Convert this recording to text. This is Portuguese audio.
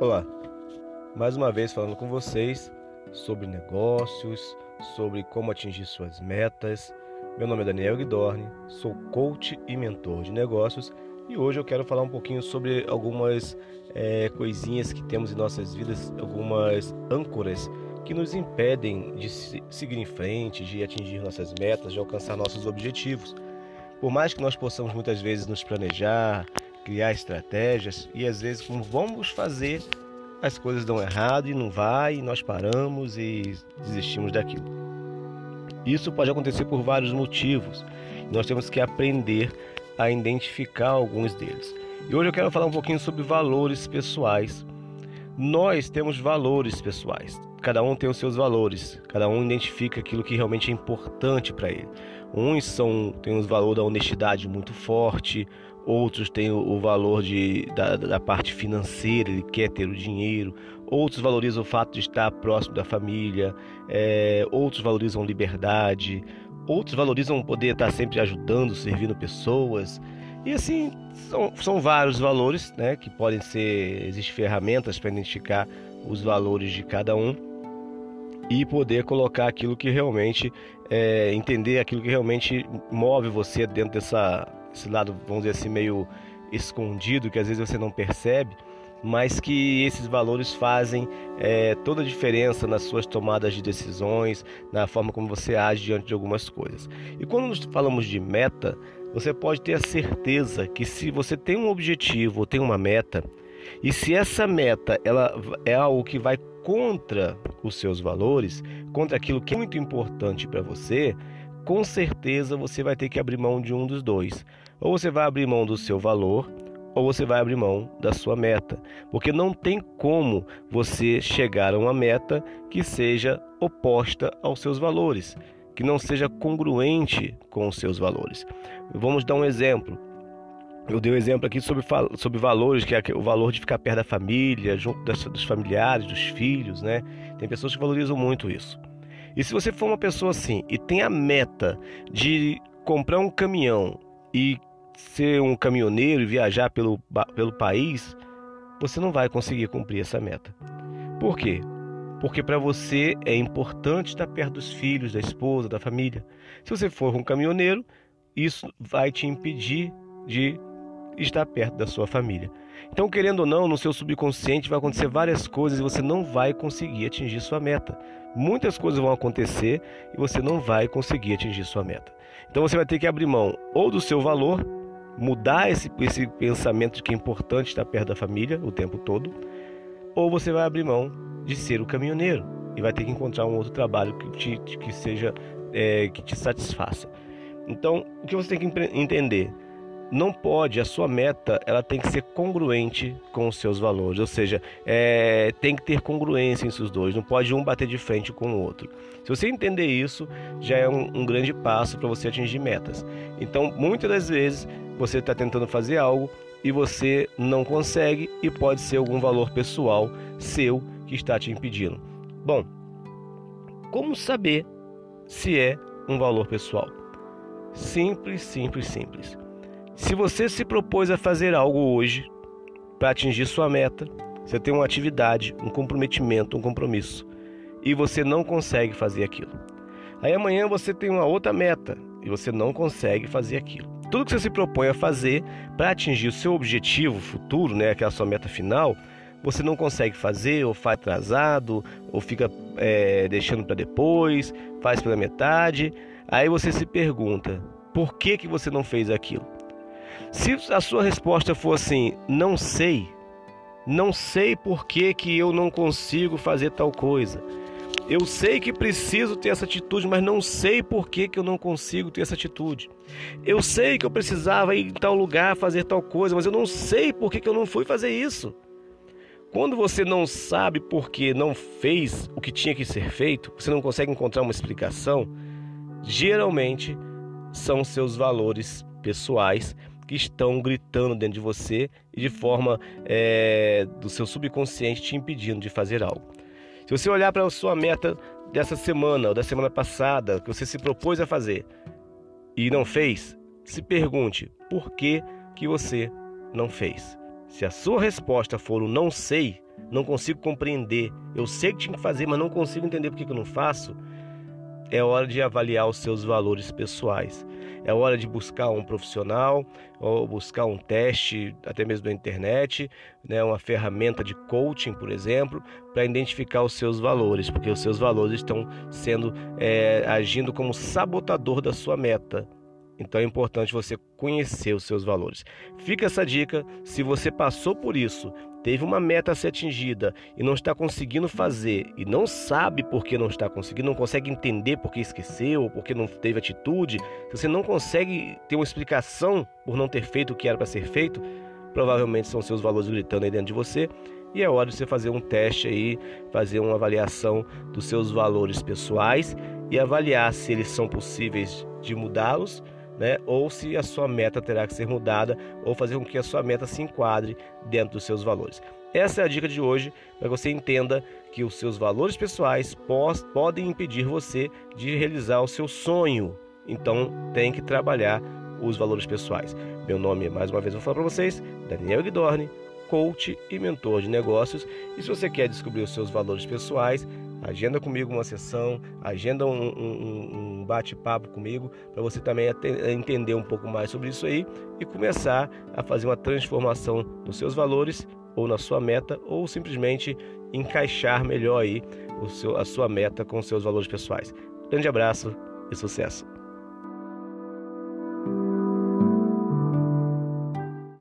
Olá, mais uma vez falando com vocês sobre negócios, sobre como atingir suas metas. Meu nome é Daniel Guidorni, sou coach e mentor de negócios e hoje eu quero falar um pouquinho sobre algumas é, coisinhas que temos em nossas vidas, algumas âncoras que nos impedem de seguir em frente, de atingir nossas metas, de alcançar nossos objetivos. Por mais que nós possamos muitas vezes nos planejar, criar estratégias e às vezes como vamos fazer as coisas dão errado e não vai, e nós paramos e desistimos daquilo. Isso pode acontecer por vários motivos. Nós temos que aprender a identificar alguns deles. E hoje eu quero falar um pouquinho sobre valores pessoais. Nós temos valores pessoais. Cada um tem os seus valores. Cada um identifica aquilo que realmente é importante para ele. Uns são têm os valor da honestidade muito forte, outros têm o, valor de, da, da, parte financeira, ele quer ter o dinheiro, outros valorizam o fato de estar próximo da família, é, outros valorizam liberdade, outros valorizam poder estar sempre ajudando, servindo pessoas. E assim, são, são vários valores né, que podem ser. Existem ferramentas para identificar os valores de cada um e poder colocar aquilo que realmente é, entender aquilo que realmente move você dentro dessa esse lado, vamos dizer assim, meio escondido, que às vezes você não percebe, mas que esses valores fazem é, toda a diferença nas suas tomadas de decisões, na forma como você age diante de algumas coisas. E quando nós falamos de meta, você pode ter a certeza que se você tem um objetivo ou tem uma meta, e se essa meta ela é algo que vai contra os seus valores, contra aquilo que é muito importante para você, com certeza você vai ter que abrir mão de um dos dois. Ou você vai abrir mão do seu valor, ou você vai abrir mão da sua meta. Porque não tem como você chegar a uma meta que seja oposta aos seus valores, que não seja congruente com os seus valores. Vamos dar um exemplo. Eu dei um exemplo aqui sobre, sobre valores, que é o valor de ficar perto da família, junto das, dos familiares, dos filhos, né? Tem pessoas que valorizam muito isso. E se você for uma pessoa assim e tem a meta de comprar um caminhão e ser um caminhoneiro e viajar pelo, pelo país, você não vai conseguir cumprir essa meta. Por quê? Porque para você é importante estar perto dos filhos, da esposa, da família. Se você for um caminhoneiro, isso vai te impedir de estar perto da sua família. Então, querendo ou não, no seu subconsciente vai acontecer várias coisas e você não vai conseguir atingir sua meta. Muitas coisas vão acontecer e você não vai conseguir atingir sua meta. Então, você vai ter que abrir mão ou do seu valor, mudar esse, esse pensamento de que é importante estar perto da família o tempo todo, ou você vai abrir mão de ser o caminhoneiro e vai ter que encontrar um outro trabalho que, te, que seja é, que te satisfaça. Então, o que você tem que entender? Não pode, a sua meta ela tem que ser congruente com os seus valores, ou seja, é, tem que ter congruência entre os dois, não pode um bater de frente com o outro. Se você entender isso, já é um, um grande passo para você atingir metas. Então, muitas das vezes você está tentando fazer algo e você não consegue e pode ser algum valor pessoal seu que está te impedindo. Bom, como saber se é um valor pessoal? Simples, simples, simples. Se você se propôs a fazer algo hoje para atingir sua meta, você tem uma atividade, um comprometimento, um compromisso, e você não consegue fazer aquilo. Aí amanhã você tem uma outra meta e você não consegue fazer aquilo. Tudo que você se propõe a fazer para atingir o seu objetivo futuro, né, aquela sua meta final, você não consegue fazer, ou faz atrasado, ou fica é, deixando para depois, faz pela metade. Aí você se pergunta: por que, que você não fez aquilo? Se a sua resposta for assim, não sei, não sei por que, que eu não consigo fazer tal coisa. Eu sei que preciso ter essa atitude, mas não sei por que, que eu não consigo ter essa atitude. Eu sei que eu precisava ir em tal lugar fazer tal coisa, mas eu não sei por que, que eu não fui fazer isso. Quando você não sabe por que não fez o que tinha que ser feito, você não consegue encontrar uma explicação, geralmente são seus valores pessoais que estão gritando dentro de você e de forma é, do seu subconsciente te impedindo de fazer algo. Se você olhar para a sua meta dessa semana ou da semana passada, que você se propôs a fazer e não fez, se pergunte por que, que você não fez. Se a sua resposta for o não sei, não consigo compreender. Eu sei que tinha que fazer, mas não consigo entender por que eu não faço. É hora de avaliar os seus valores pessoais. É hora de buscar um profissional ou buscar um teste, até mesmo na internet, né, uma ferramenta de coaching, por exemplo, para identificar os seus valores, porque os seus valores estão sendo é, agindo como sabotador da sua meta. Então é importante você conhecer os seus valores. Fica essa dica, se você passou por isso, teve uma meta a ser atingida e não está conseguindo fazer e não sabe por que não está conseguindo, não consegue entender por que esqueceu, por que não teve atitude, se você não consegue ter uma explicação por não ter feito o que era para ser feito, provavelmente são seus valores gritando aí dentro de você e é hora de você fazer um teste aí, fazer uma avaliação dos seus valores pessoais e avaliar se eles são possíveis de mudá-los né? ou se a sua meta terá que ser mudada, ou fazer com que a sua meta se enquadre dentro dos seus valores. Essa é a dica de hoje, para que você entenda que os seus valores pessoais podem impedir você de realizar o seu sonho. Então, tem que trabalhar os valores pessoais. Meu nome, mais uma vez, vou falar para vocês, Daniel Guidorni, coach e mentor de negócios. E se você quer descobrir os seus valores pessoais, agenda comigo uma sessão, agenda um, um, um bate-papo comigo, para você também entender um pouco mais sobre isso aí e começar a fazer uma transformação nos seus valores ou na sua meta, ou simplesmente encaixar melhor aí o seu, a sua meta com os seus valores pessoais. Grande abraço e sucesso!